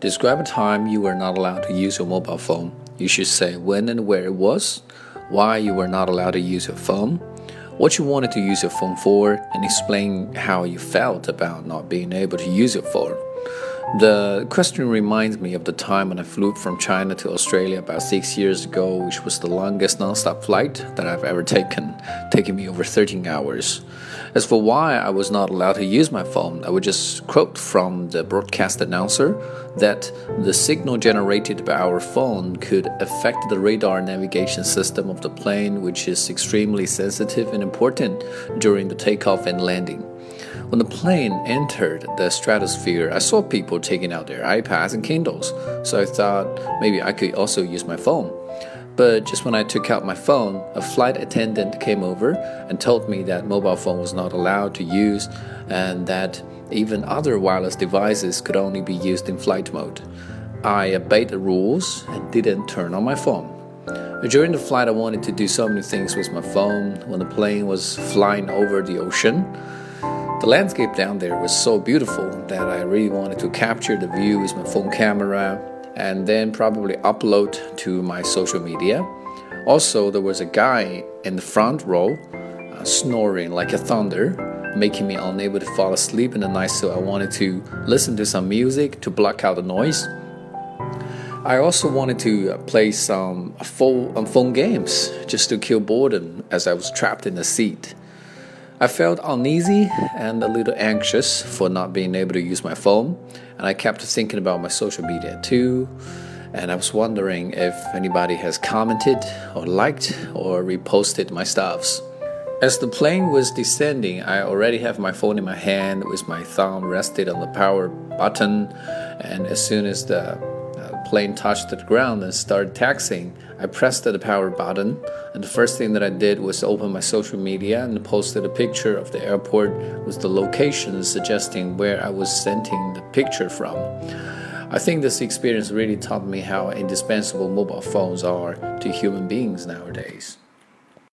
Describe a time you were not allowed to use your mobile phone. You should say when and where it was, why you were not allowed to use your phone, what you wanted to use your phone for, and explain how you felt about not being able to use your phone. The question reminds me of the time when I flew from China to Australia about six years ago, which was the longest non-stop flight that I've ever taken, taking me over 13 hours. As for why I was not allowed to use my phone, I would just quote from the broadcast announcer that the signal generated by our phone could affect the radar navigation system of the plane, which is extremely sensitive and important during the takeoff and landing. When the plane entered the stratosphere, I saw people taking out their iPads and Kindles, so I thought maybe I could also use my phone. But just when I took out my phone, a flight attendant came over and told me that mobile phone was not allowed to use and that even other wireless devices could only be used in flight mode. I obeyed the rules and didn't turn on my phone. During the flight, I wanted to do so many things with my phone. When the plane was flying over the ocean, the landscape down there was so beautiful that I really wanted to capture the view with my phone camera and then probably upload to my social media. Also, there was a guy in the front row uh, snoring like a thunder, making me unable to fall asleep in the night. So I wanted to listen to some music to block out the noise. I also wanted to uh, play some phone, um, phone games just to kill boredom as I was trapped in the seat. I felt uneasy and a little anxious for not being able to use my phone, and I kept thinking about my social media too. And I was wondering if anybody has commented or liked or reposted my stuffs. As the plane was descending, I already have my phone in my hand with my thumb rested on the power button, and as soon as the plane touched the ground and started taxiing, I pressed the power button, and the first thing that I did was open my social media and posted a picture of the airport with the location suggesting where I was sending the picture from. I think this experience really taught me how indispensable mobile phones are to human beings nowadays.